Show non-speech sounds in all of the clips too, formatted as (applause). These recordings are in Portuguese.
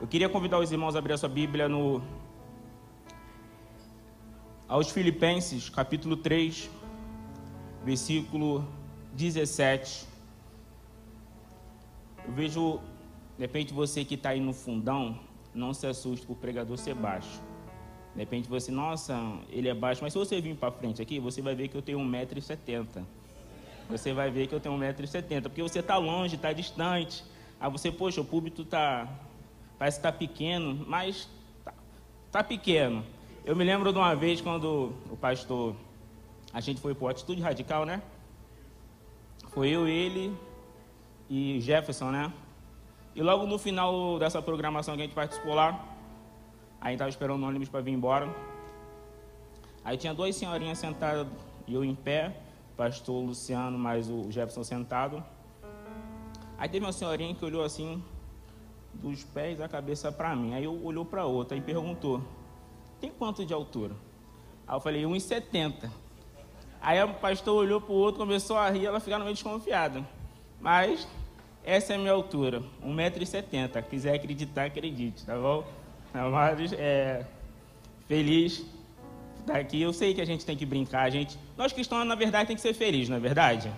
Eu queria convidar os irmãos a abrir a sua Bíblia no aos Filipenses, capítulo 3, versículo 17. Eu vejo, de repente, você que está aí no fundão, não se assuste por o pregador ser baixo. De repente você, nossa, ele é baixo, mas se você vir para frente aqui, você vai ver que eu tenho 1,70m. Você vai ver que eu tenho 1,70m, porque você está longe, está distante. Aí você, poxa, o púlpito tá, parece que está pequeno, mas está tá pequeno. Eu me lembro de uma vez quando o pastor, a gente foi para Atitude Radical, né? Foi eu, ele e Jefferson, né? E logo no final dessa programação que a gente participou lá, aí estava esperando o ônibus para vir embora. Aí tinha duas senhorinhas sentadas e eu em pé, pastor Luciano mais o Jefferson sentado. Aí teve uma senhorinha que olhou assim, dos pés da cabeça para mim. Aí eu olhou para outra e perguntou: tem quanto de altura? Aí eu falei, 1,70. Aí o pastor olhou para o outro, começou a rir, ela ficou meio desconfiada. Mas essa é a minha altura, 1,70m. Quiser acreditar, acredite, tá bom? Mas é, feliz daqui. Eu sei que a gente tem que brincar, a gente. Nós cristãos, na verdade, tem que ser feliz, não é verdade?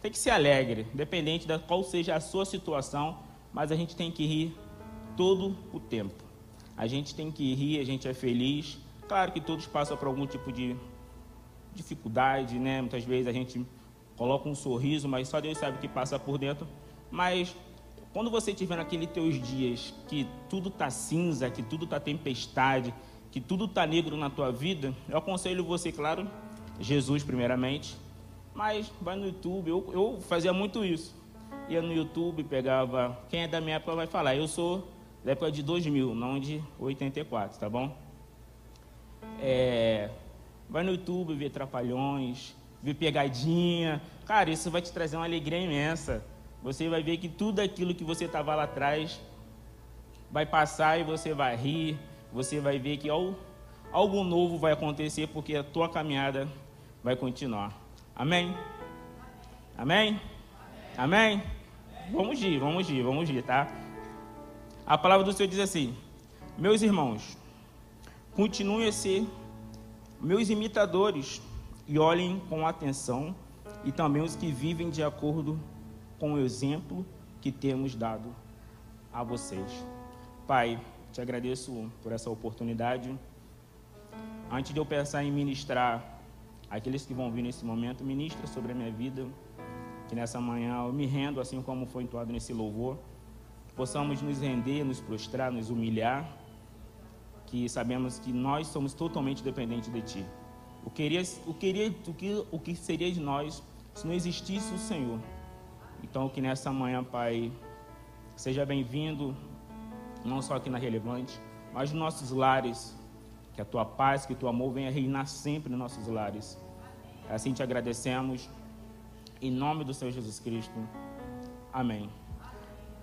Tem que ser alegre, independente da qual seja a sua situação, mas a gente tem que rir todo o tempo. A gente tem que rir, a gente é feliz. Claro que todos passam por algum tipo de dificuldade, né? Muitas vezes a gente coloca um sorriso, mas só Deus sabe o que passa por dentro. Mas quando você tiver naqueles teus dias que tudo tá cinza, que tudo tá tempestade, que tudo tá negro na tua vida, eu aconselho você, claro, Jesus primeiramente, mas vai no YouTube. Eu, eu fazia muito isso. Ia no YouTube, pegava. Quem é da minha época vai falar. Eu sou da época de 2000, não de 84, tá bom? É, vai no YouTube ver Trapalhões, ver Pegadinha. Cara, isso vai te trazer uma alegria imensa. Você vai ver que tudo aquilo que você estava lá atrás vai passar e você vai rir. Você vai ver que algo novo vai acontecer porque a tua caminhada vai continuar. Amém? Amém? Amém? Vamos ir, vamos ir, vamos ir, tá? A palavra do Senhor diz assim: Meus irmãos, continuem a ser meus imitadores e olhem com atenção, e também os que vivem de acordo com o exemplo que temos dado a vocês. Pai, te agradeço por essa oportunidade. Antes de eu pensar em ministrar aqueles que vão vir nesse momento, ministra sobre a minha vida, que nessa manhã eu me rendo, assim como foi entoado nesse louvor possamos nos render, nos prostrar, nos humilhar, que sabemos que nós somos totalmente dependentes de Ti. O, queria, o, queria, o, que, o que seria de nós se não existisse o Senhor? Então, que nessa manhã, Pai, seja bem-vindo, não só aqui na Relevante, mas nos nossos lares, que a Tua paz, que o Teu amor venha reinar sempre nos nossos lares. Assim te agradecemos, em nome do Senhor Jesus Cristo. Amém.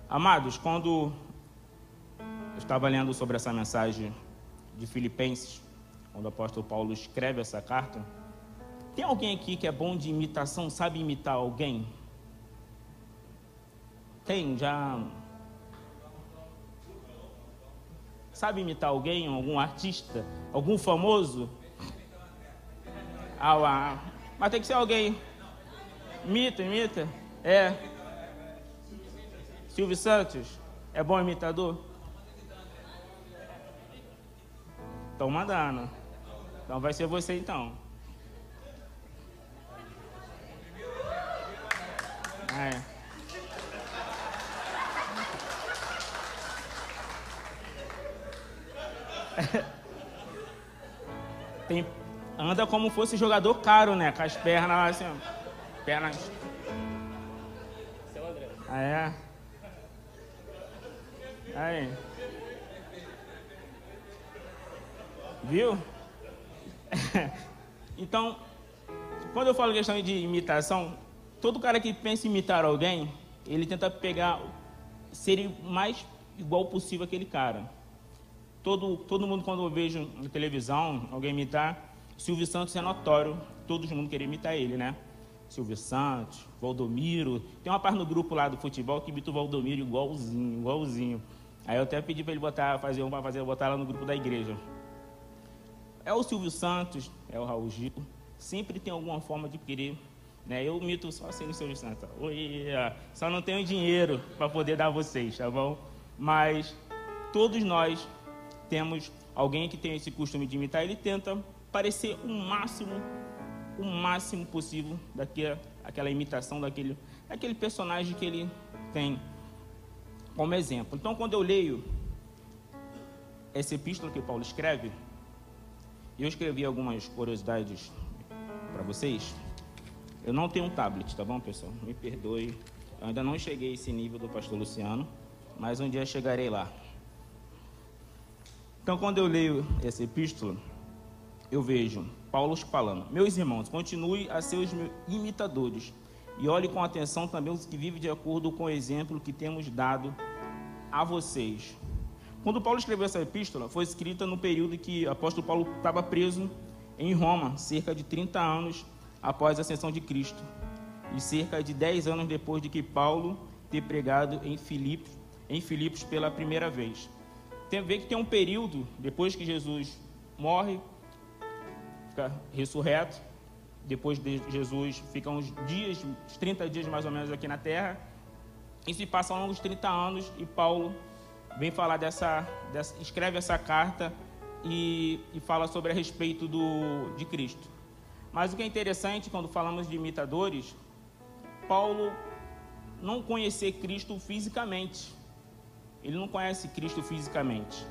Amados, quando eu estava lendo sobre essa mensagem de Filipenses, quando o apóstolo Paulo escreve essa carta, tem alguém aqui que é bom de imitação, sabe imitar alguém? Tem, já. Sabe imitar alguém, algum artista, algum famoso? Ah, ah, mas tem que ser alguém. Imita, imita. É. Silvio Santos é bom imitador? Estão mandando. Então vai ser você então. É. (laughs) Tem, anda como fosse jogador caro, né? Com as pernas assim, pernas. Ah, é. Aí. Viu? (laughs) então, quando eu falo questão de imitação, todo cara que pensa em imitar alguém, ele tenta pegar, ser mais igual possível aquele cara. Todo, todo mundo, quando eu vejo na televisão alguém imitar, Silvio Santos é notório, todo mundo querer imitar ele, né? Silvio Santos, Valdomiro. Tem uma parte no grupo lá do futebol que imita o Valdomiro igualzinho, igualzinho. Aí eu até pedi para ele botar, fazer uma fazer, botar lá no grupo da igreja. É o Silvio Santos, é o Raul Gil, sempre tem alguma forma de querer. Né? Eu mito só assim no Silvio Santos. Oi, só não tenho dinheiro para poder dar a vocês, tá bom? Mas todos nós temos alguém que tem esse costume de imitar, ele tenta parecer o máximo, o máximo possível daquela aquela imitação daquele, daquele personagem que ele tem como exemplo. Então, quando eu leio essa epístola que Paulo escreve, eu escrevi algumas curiosidades para vocês. Eu não tenho um tablet, tá bom, pessoal? Me perdoe. Eu ainda não cheguei a esse nível do pastor Luciano, mas um dia chegarei lá. Então, quando eu leio essa epístola, eu vejo Paulo falando: Meus irmãos, continue a ser os imitadores e olhe com atenção também os que vivem de acordo com o exemplo que temos dado a vocês. Quando Paulo escreveu essa epístola, foi escrita no período que o apóstolo Paulo estava preso em Roma, cerca de 30 anos após a ascensão de Cristo, e cerca de 10 anos depois de que Paulo ter pregado em Filipos, em Filipos pela primeira vez. Tem a ver que tem um período depois que Jesus morre, fica ressurreto, depois de Jesus fica uns dias, uns 30 dias mais ou menos aqui na terra, e se passam uns 30 anos e Paulo vem falar dessa, dessa escreve essa carta e, e, fala sobre a respeito do, de Cristo. Mas o que é interessante quando falamos de imitadores, Paulo não conhecer Cristo fisicamente. Ele não conhece Cristo fisicamente.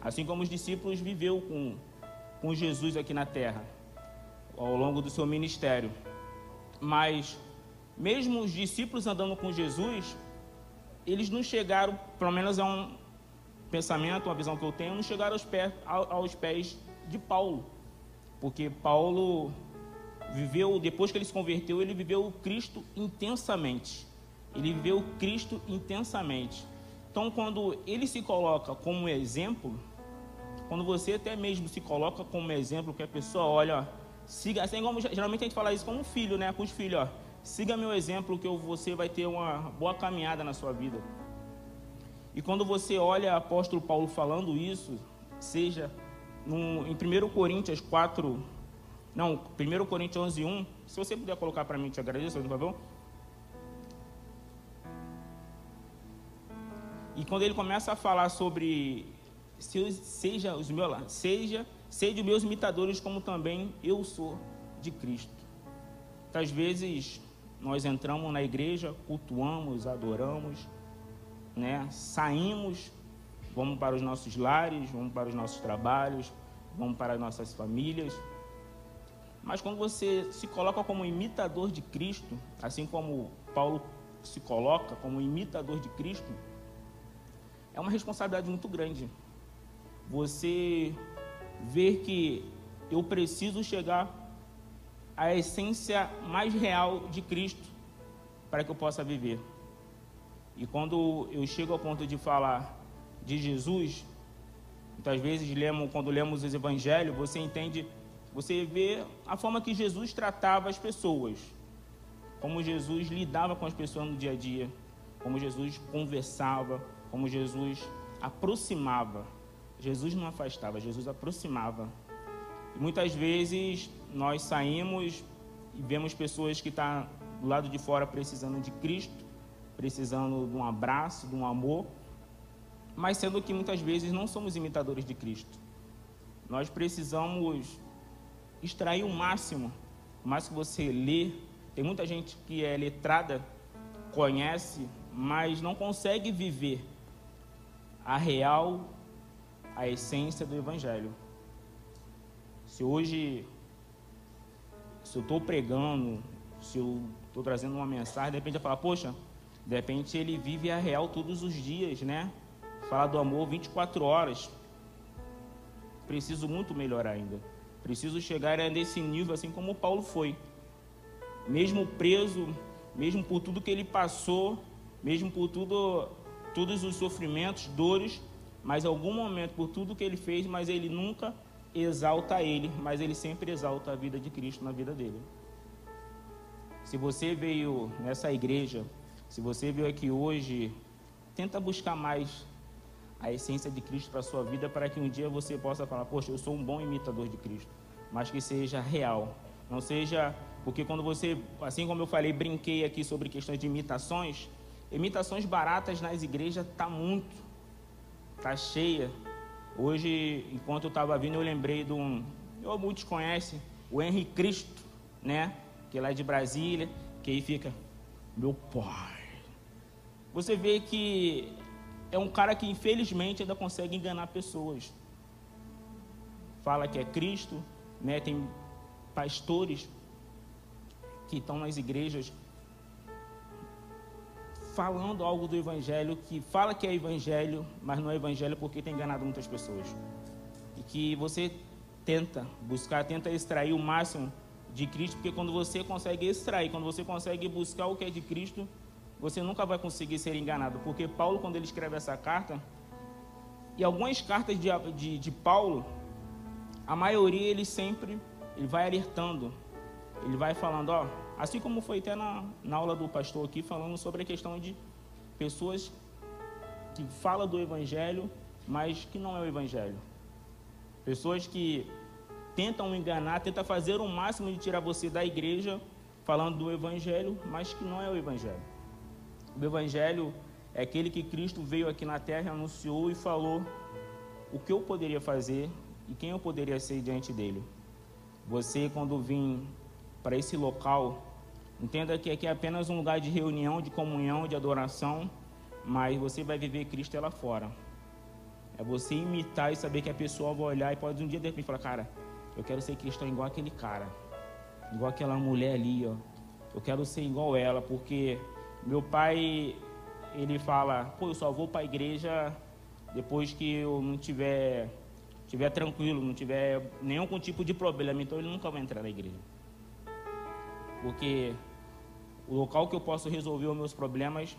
Assim como os discípulos viveu com, com Jesus aqui na terra, ao longo do seu ministério. Mas, mesmo os discípulos andando com Jesus, eles não chegaram, pelo menos é um pensamento, uma visão que eu tenho, não chegaram aos pés, aos pés de Paulo. Porque Paulo viveu, depois que ele se converteu, ele viveu o Cristo intensamente. Ele viveu o Cristo intensamente. Então, quando ele se coloca como exemplo, quando você até mesmo se coloca como exemplo, que a pessoa olha, siga, assim como geralmente a gente fala isso com um filho, né, com os filhos, ó, siga meu exemplo que você vai ter uma boa caminhada na sua vida. E quando você olha o apóstolo Paulo falando isso, seja no, em 1 Coríntios 4, não, 1 Coríntios 11, 1, se você puder colocar para mim, te agradeço, por favor. E quando ele começa a falar sobre seja os meus, seja, seja meus imitadores como também eu sou de Cristo. Às vezes nós entramos na igreja, cultuamos, adoramos, né? Saímos, vamos para os nossos lares, vamos para os nossos trabalhos, vamos para as nossas famílias. Mas quando você se coloca como imitador de Cristo, assim como Paulo se coloca como imitador de Cristo, é uma responsabilidade muito grande. Você ver que eu preciso chegar à essência mais real de Cristo para que eu possa viver. E quando eu chego ao ponto de falar de Jesus, muitas vezes lemos, quando lemos os evangelhos, você entende, você vê a forma que Jesus tratava as pessoas, como Jesus lidava com as pessoas no dia a dia, como Jesus conversava, como Jesus aproximava. Jesus não afastava, Jesus aproximava. E muitas vezes nós saímos e vemos pessoas que estão tá do lado de fora precisando de Cristo, precisando de um abraço, de um amor, mas sendo que muitas vezes não somos imitadores de Cristo. Nós precisamos extrair o máximo, o mais que você lê. Tem muita gente que é letrada, conhece, mas não consegue viver a real, a essência do Evangelho. Se hoje, se eu estou pregando, se eu estou trazendo uma mensagem, de repente eu falo, poxa, de repente ele vive a real todos os dias, né? Fala do amor 24 horas. Preciso muito melhorar ainda. Preciso chegar nesse nível assim como Paulo foi. Mesmo preso, mesmo por tudo que ele passou, mesmo por tudo, todos os sofrimentos, dores, mas algum momento por tudo que ele fez, mas ele nunca exalta ele, mas ele sempre exalta a vida de Cristo na vida dele. Se você veio nessa igreja, se você veio aqui hoje, tenta buscar mais a essência de Cristo para a sua vida, para que um dia você possa falar: Poxa, eu sou um bom imitador de Cristo, mas que seja real. Não seja. Porque quando você, assim como eu falei, brinquei aqui sobre questões de imitações, imitações baratas nas igrejas tá muito, tá cheia. Hoje, enquanto eu estava vindo, eu lembrei de um, eu muitos conhecem, o Henri Cristo, né? Que é lá de Brasília, que aí fica, meu pai. Você vê que é um cara que infelizmente ainda consegue enganar pessoas. Fala que é Cristo, né? Tem pastores que estão nas igrejas falando algo do evangelho que fala que é evangelho, mas não é evangelho porque tem enganado muitas pessoas. E que você tenta buscar, tenta extrair o máximo de Cristo, porque quando você consegue extrair, quando você consegue buscar o que é de Cristo, você nunca vai conseguir ser enganado, porque Paulo, quando ele escreve essa carta, e algumas cartas de, de, de Paulo, a maioria ele sempre ele vai alertando, ele vai falando, ó, assim como foi até na, na aula do pastor aqui, falando sobre a questão de pessoas que falam do evangelho, mas que não é o evangelho. Pessoas que tentam enganar, tentam fazer o máximo de tirar você da igreja, falando do evangelho, mas que não é o evangelho. O Evangelho é aquele que Cristo veio aqui na terra, anunciou e falou o que eu poderia fazer e quem eu poderia ser diante dele. Você, quando vir para esse local, entenda que aqui é apenas um lugar de reunião, de comunhão, de adoração, mas você vai viver Cristo lá fora. É você imitar e saber que a pessoa vai olhar e pode um dia de repente falar, cara, eu quero ser cristão igual aquele cara, igual aquela mulher ali, ó. Eu quero ser igual ela, porque meu pai, ele fala, pô, eu só vou para a igreja depois que eu não tiver, tiver tranquilo, não tiver nenhum tipo de problema, então ele nunca vai entrar na igreja. Porque o local que eu posso resolver os meus problemas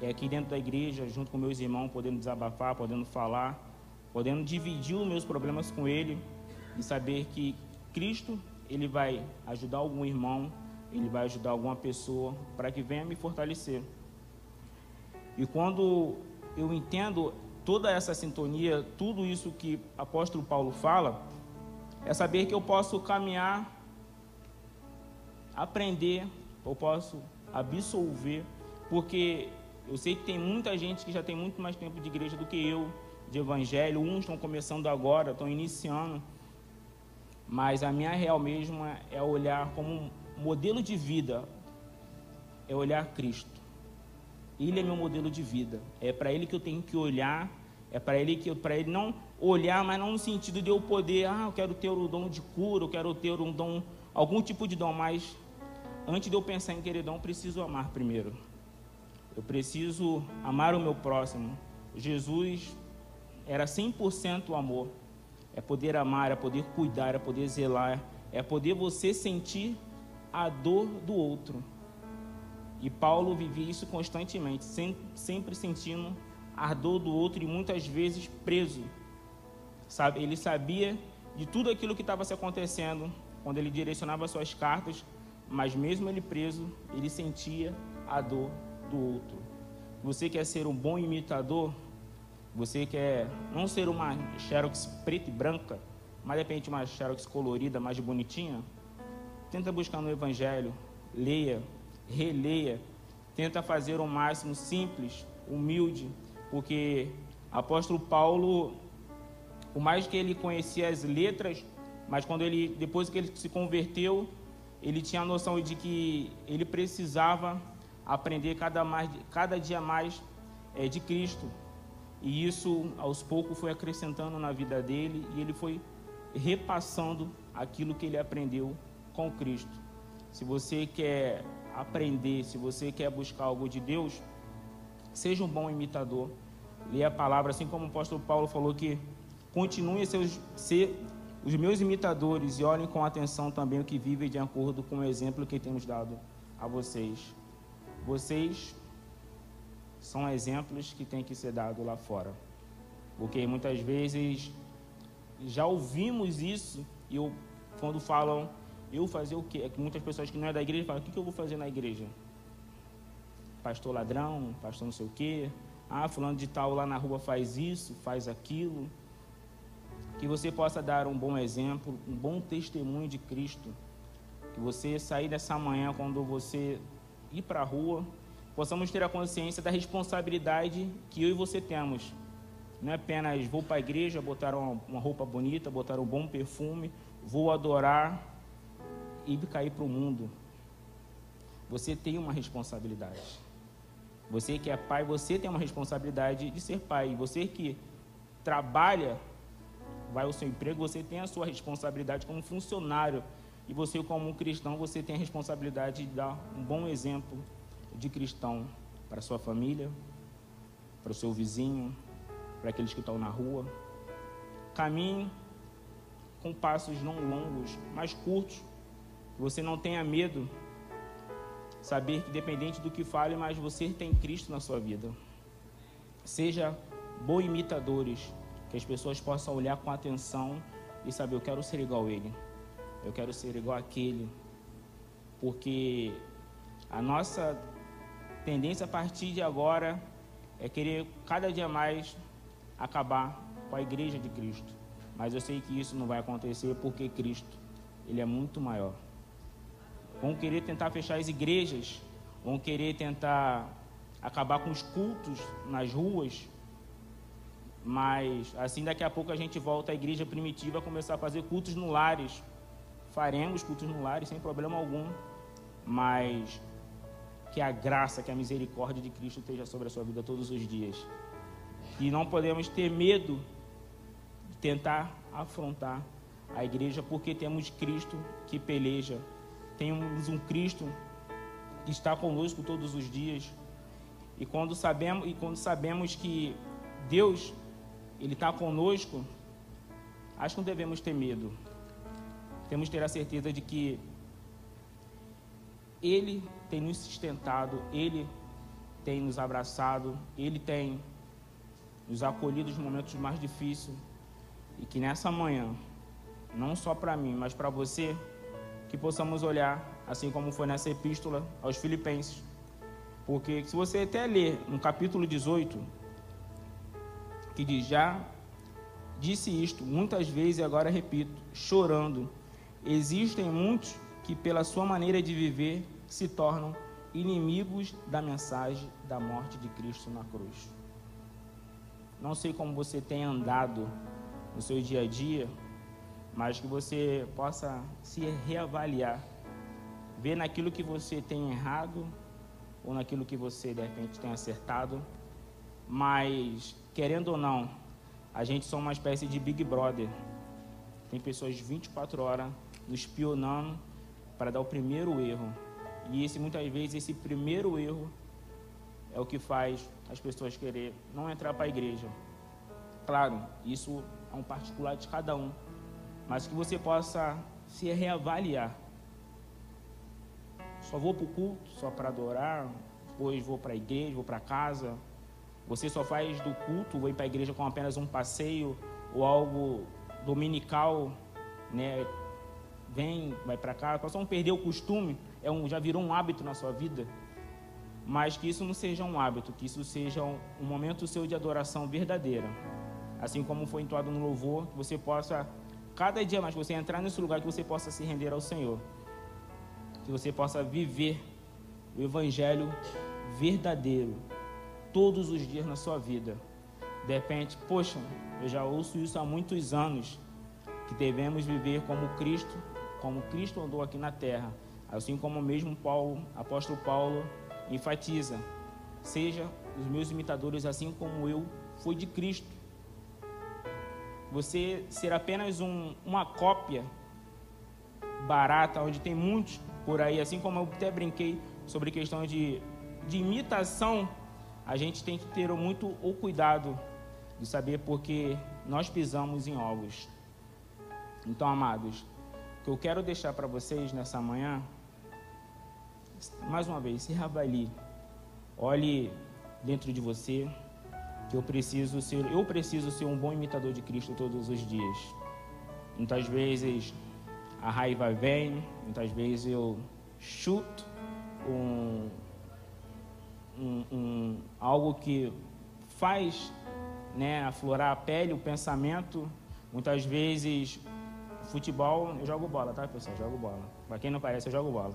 é aqui dentro da igreja, junto com meus irmãos, podendo desabafar, podendo falar, podendo dividir os meus problemas com ele e saber que Cristo, ele vai ajudar algum irmão ele vai ajudar alguma pessoa para que venha me fortalecer. E quando eu entendo toda essa sintonia, tudo isso que apóstolo Paulo fala, é saber que eu posso caminhar, aprender, eu posso absolver, porque eu sei que tem muita gente que já tem muito mais tempo de igreja do que eu, de evangelho, uns estão começando agora, estão iniciando, mas a minha real mesmo é olhar como modelo de vida é olhar Cristo. Ele é meu modelo de vida. É para ele que eu tenho que olhar. É para ele que para ele não olhar, mas não no sentido de eu poder, ah, eu quero ter o dom de cura, eu quero ter um dom, algum tipo de dom, mas antes de eu pensar em querer dom, preciso amar primeiro. Eu preciso amar o meu próximo. Jesus era 100% amor. É poder amar, é poder cuidar, é poder zelar, é poder você sentir a dor do outro. E Paulo vivia isso constantemente, sempre sentindo a dor do outro e muitas vezes preso. Sabe, ele sabia de tudo aquilo que estava se acontecendo quando ele direcionava suas cartas, mas mesmo ele preso, ele sentia a dor do outro. Você quer ser um bom imitador? Você quer não ser uma xerox preta e branca, mas de repente uma xerox colorida, mais bonitinha? Tenta buscar no Evangelho, leia, releia, tenta fazer o máximo simples, humilde, porque apóstolo Paulo, por mais que ele conhecia as letras, mas quando ele depois que ele se converteu, ele tinha a noção de que ele precisava aprender cada, mais, cada dia mais é, de Cristo. E isso, aos poucos, foi acrescentando na vida dele e ele foi repassando aquilo que ele aprendeu com Cristo. Se você quer aprender, se você quer buscar algo de Deus, seja um bom imitador. Leia a palavra, assim como o apóstolo Paulo falou que continuem a ser, ser os meus imitadores e olhem com atenção também o que vivem de acordo com o exemplo que temos dado a vocês. Vocês são exemplos que têm que ser dados lá fora. Porque muitas vezes já ouvimos isso e eu, quando falam eu fazer o quê? É que muitas pessoas que não é da igreja falam, o que, eu vou fazer na igreja? Pastor ladrão, pastor não sei o quê. Ah, fulano de tal lá na rua faz isso, faz aquilo. Que você possa dar um bom exemplo, um bom testemunho de Cristo. Que você sair dessa manhã quando você ir para a rua, possamos ter a consciência da responsabilidade que eu e você temos. Não é apenas vou para a igreja, botar uma, roupa bonita, botar um bom perfume, vou adorar e cair para o mundo. Você tem uma responsabilidade. Você que é pai, você tem uma responsabilidade de ser pai. Você que trabalha, vai ao seu emprego, você tem a sua responsabilidade como funcionário. E você, como cristão, você tem a responsabilidade de dar um bom exemplo de cristão para sua família, para o seu vizinho, para aqueles que estão na rua. Caminhe com passos não longos, mas curtos. Você não tenha medo. Saber que, dependente do que fale, mas você tem Cristo na sua vida. Seja bons imitadores, que as pessoas possam olhar com atenção e saber: eu quero ser igual a ele, eu quero ser igual àquele. Porque a nossa tendência a partir de agora é querer cada dia mais acabar com a igreja de Cristo. Mas eu sei que isso não vai acontecer porque Cristo, ele é muito maior. Vão querer tentar fechar as igrejas, vão querer tentar acabar com os cultos nas ruas, mas assim daqui a pouco a gente volta à igreja primitiva a começar a fazer cultos no lares. Faremos cultos no lares sem problema algum, mas que a graça, que a misericórdia de Cristo esteja sobre a sua vida todos os dias. E não podemos ter medo de tentar afrontar a igreja, porque temos Cristo que peleja, temos um Cristo que está conosco todos os dias. E quando sabemos, e quando sabemos que Deus ele está conosco, acho que não devemos ter medo. Temos que ter a certeza de que Ele tem nos sustentado, Ele tem nos abraçado, Ele tem nos acolhido nos momentos mais difíceis. E que nessa manhã, não só para mim, mas para você, que possamos olhar, assim como foi nessa epístola aos Filipenses. Porque se você até ler no capítulo 18, que diz: Já disse isto muitas vezes e agora repito, chorando. Existem muitos que, pela sua maneira de viver, se tornam inimigos da mensagem da morte de Cristo na cruz. Não sei como você tem andado no seu dia a dia, mas que você possa se reavaliar, ver naquilo que você tem errado ou naquilo que você de repente tem acertado, mas querendo ou não, a gente só uma espécie de Big Brother. Tem pessoas 24 horas nos espionando para dar o primeiro erro. E esse muitas vezes esse primeiro erro é o que faz as pessoas querer não entrar para a igreja. Claro, isso é um particular de cada um, mas que você possa se reavaliar. Só vou para o culto, só para adorar, depois vou para a igreja, vou para casa. Você só faz do culto, ir para a igreja com apenas um passeio ou algo dominical, né? Vem, vai para cá, só não perder o costume é um, já virou um hábito na sua vida, mas que isso não seja um hábito, que isso seja um, um momento seu de adoração verdadeira. Assim como foi entoado no louvor, que você possa, cada dia mais, você entrar nesse lugar, que você possa se render ao Senhor. Que você possa viver o Evangelho verdadeiro todos os dias na sua vida. De repente, poxa, eu já ouço isso há muitos anos, que devemos viver como Cristo, como Cristo andou aqui na terra Assim como mesmo Paulo, apóstolo Paulo enfatiza, seja os meus imitadores assim como eu fui de Cristo. Você ser apenas um, uma cópia barata, onde tem muitos por aí, assim como eu até brinquei sobre questão de, de imitação, a gente tem que ter muito o cuidado de saber porque nós pisamos em ovos. Então, amados, o que eu quero deixar para vocês nessa manhã mais uma vez, se reavalie. Olhe dentro de você que eu preciso ser, eu preciso ser um bom imitador de Cristo todos os dias. Muitas vezes a raiva vem, muitas vezes eu chuto um, um, um algo que faz né, aflorar a pele, o pensamento. Muitas vezes, futebol, eu jogo bola, tá, pessoal? Jogo bola. Para quem não parece, eu jogo bola.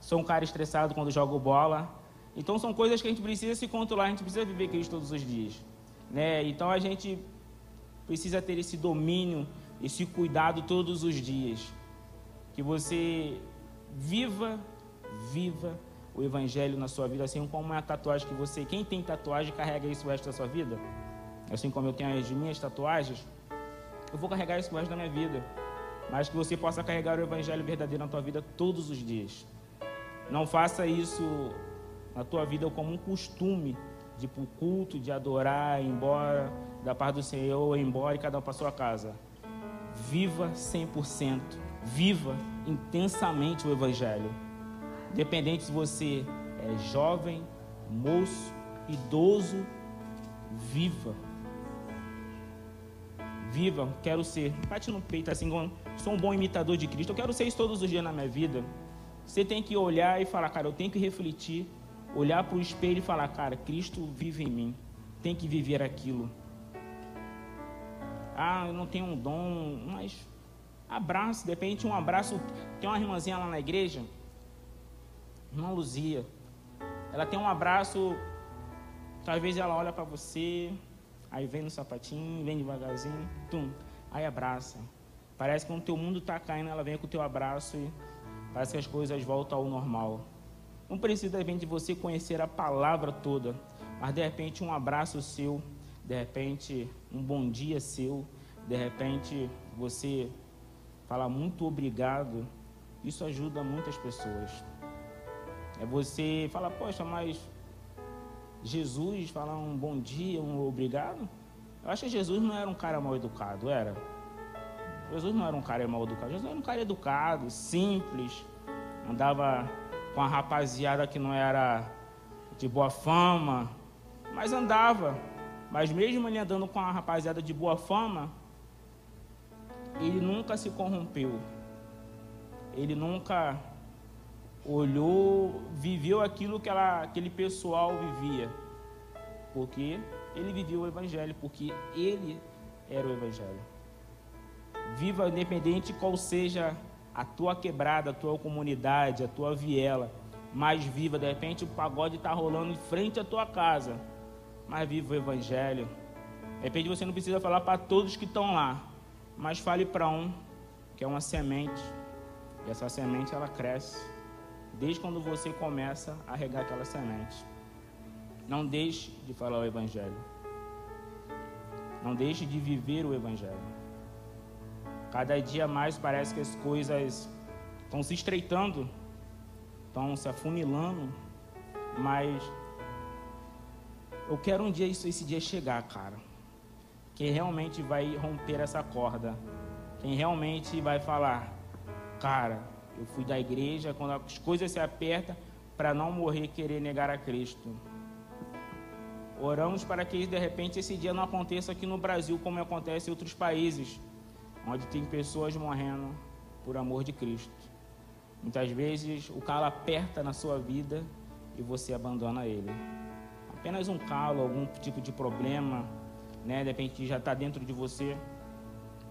Sou um cara estressado quando jogo bola. Então, são coisas que a gente precisa se controlar, a gente precisa viver Cristo todos os dias. Né? Então, a gente precisa ter esse domínio, esse cuidado todos os dias. Que você viva, viva o evangelho na sua vida, assim como é a tatuagem que você, quem tem tatuagem, carrega isso o resto da sua vida. Assim como eu tenho as minhas tatuagens, eu vou carregar isso o resto da minha vida. Mas que você possa carregar o evangelho verdadeiro na tua vida todos os dias. Não faça isso na tua vida como um costume de ir para o culto, de adorar, ir embora da paz do Senhor, ir embora e cada um para sua casa. Viva 100%, viva intensamente o Evangelho. Independente se você é jovem, moço, idoso, viva. Viva, quero ser. Bate no peito assim, sou um bom imitador de Cristo. Eu quero ser isso todos os dias na minha vida. Você tem que olhar e falar, cara, eu tenho que refletir, olhar para o espelho e falar, cara, Cristo vive em mim. Tem que viver aquilo. Ah, eu não tenho um dom, mas abraço, de um abraço. Tem uma irmãzinha lá na igreja, irmã Luzia. Ela tem um abraço, talvez ela olha para você, aí vem no sapatinho, vem devagarzinho, tum, aí abraça. Parece que quando o teu mundo está caindo, ela vem com o teu abraço e parece que as coisas voltam ao normal. Não precisa de repente você conhecer a palavra toda, mas de repente um abraço seu, de repente um bom dia seu, de repente você falar muito obrigado, isso ajuda muitas pessoas. É você falar, poxa, mas Jesus falar um bom dia, um obrigado? Eu acho que Jesus não era um cara mal educado, era? Jesus não era um cara mal educado, Jesus era um cara educado, simples, andava com a rapaziada que não era de boa fama, mas andava. Mas mesmo ele andando com a rapaziada de boa fama, ele nunca se corrompeu. Ele nunca olhou, viveu aquilo que ela, aquele pessoal vivia. Porque ele viveu o Evangelho, porque ele era o Evangelho. Viva independente qual seja a tua quebrada, a tua comunidade, a tua viela. Mais viva, de repente o pagode está rolando em frente à tua casa. Mas viva o Evangelho. De repente você não precisa falar para todos que estão lá mas fale para um que é uma semente. E essa semente ela cresce desde quando você começa a regar aquela semente. Não deixe de falar o evangelho. Não deixe de viver o evangelho. Cada dia mais parece que as coisas estão se estreitando, estão se afunilando, mas eu quero um dia isso, esse dia chegar, cara quem realmente vai romper essa corda, quem realmente vai falar, cara, eu fui da igreja quando as coisas se apertam para não morrer querer negar a Cristo. Oramos para que de repente esse dia não aconteça aqui no Brasil como acontece em outros países, onde tem pessoas morrendo por amor de Cristo. Muitas vezes o calo aperta na sua vida e você abandona ele. Apenas um calo, algum tipo de problema, né? De repente já está dentro de você,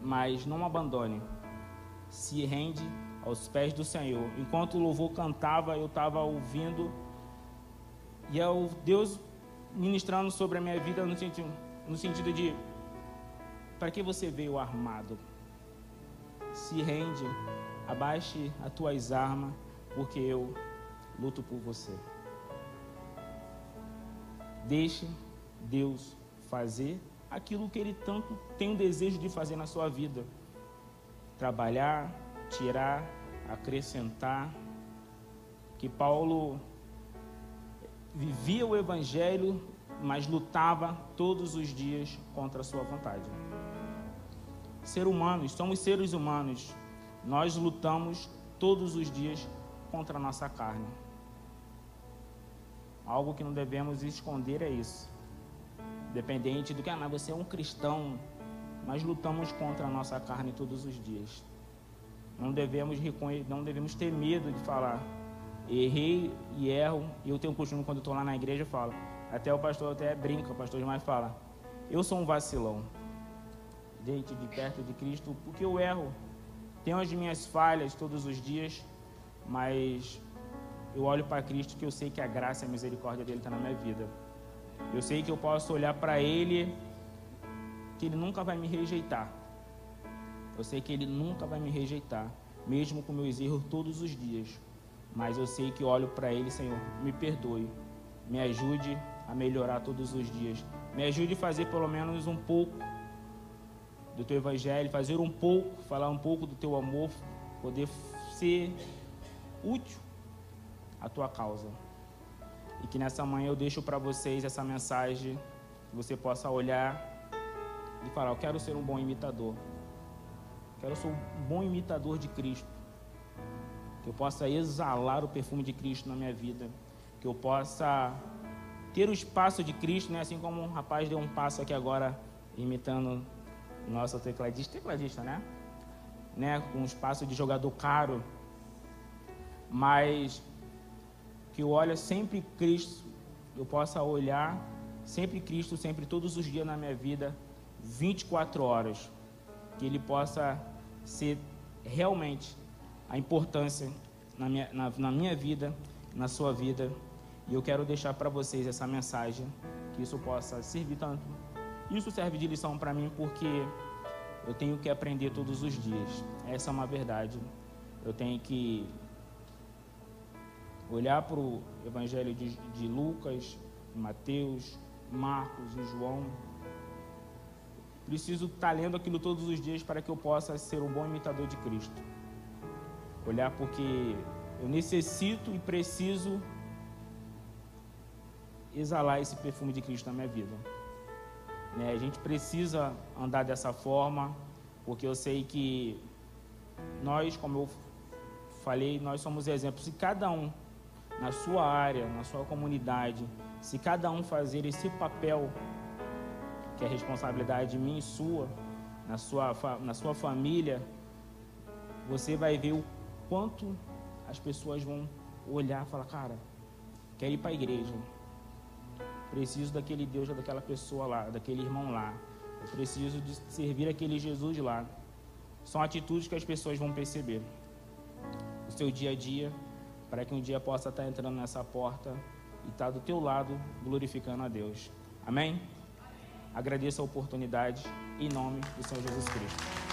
mas não abandone. Se rende aos pés do Senhor. Enquanto o louvor cantava, eu estava ouvindo e é o Deus ministrando sobre a minha vida no sentido, no sentido de para que você veio armado? Se rende, abaixe as tuas armas, porque eu luto por você. Deixe Deus fazer aquilo que ele tanto tem o desejo de fazer na sua vida: trabalhar, tirar, acrescentar. Que Paulo vivia o evangelho, mas lutava todos os dias contra a sua vontade. Ser humanos, somos seres humanos. Nós lutamos todos os dias contra a nossa carne. Algo que não devemos esconder é isso. Dependente do que, ah, mas você é um cristão. Nós lutamos contra a nossa carne todos os dias. Não devemos, não devemos ter medo de falar. Errei e erro. E eu tenho um costume, quando estou lá na igreja, falo: Até o pastor até brinca, o pastor demais fala: Eu sou um vacilão. Deite de perto de Cristo, porque eu erro. Tenho as minhas falhas todos os dias, mas eu olho para Cristo que eu sei que a graça e a misericórdia dele está na minha vida. Eu sei que eu posso olhar para Ele, que Ele nunca vai me rejeitar. Eu sei que Ele nunca vai me rejeitar, mesmo com meus erros todos os dias. Mas eu sei que olho para Ele, Senhor, me perdoe, me ajude a melhorar todos os dias. Me ajude a fazer pelo menos um pouco do teu evangelho, fazer um pouco, falar um pouco do teu amor, poder ser útil à tua causa. E que nessa manhã eu deixo para vocês essa mensagem, que você possa olhar e falar: Eu quero ser um bom imitador. Quero ser um bom imitador de Cristo. Que eu possa exalar o perfume de Cristo na minha vida. Que eu possa ter o espaço de Cristo, né? assim como um rapaz deu um passo aqui agora, imitando nosso tecladista, tecladista, né? né? Com um espaço de jogador caro. Mas que eu olhe sempre Cristo, eu possa olhar sempre Cristo, sempre todos os dias na minha vida, 24 horas, que Ele possa ser realmente a importância na minha, na, na minha vida, na sua vida. E eu quero deixar para vocês essa mensagem, que isso possa servir tanto. Isso serve de lição para mim porque eu tenho que aprender todos os dias. Essa é uma verdade. Eu tenho que olhar para o Evangelho de, de Lucas, Mateus, Marcos e João. Preciso estar tá lendo aquilo todos os dias para que eu possa ser um bom imitador de Cristo. Olhar porque eu necessito e preciso exalar esse perfume de Cristo na minha vida. Né? A gente precisa andar dessa forma, porque eu sei que nós, como eu falei, nós somos exemplos. Se cada um na sua área, na sua comunidade, se cada um fazer esse papel, que é responsabilidade minha e sua, na sua, na sua família, você vai ver o quanto as pessoas vão olhar e falar, cara, quero ir para a igreja. Preciso daquele Deus, daquela pessoa lá, daquele irmão lá. Eu preciso de servir aquele Jesus lá. São atitudes que as pessoas vão perceber. O seu dia a dia para que um dia possa estar entrando nessa porta e estar do teu lado glorificando a Deus. Amém? Agradeço a oportunidade em nome do Senhor Jesus Cristo.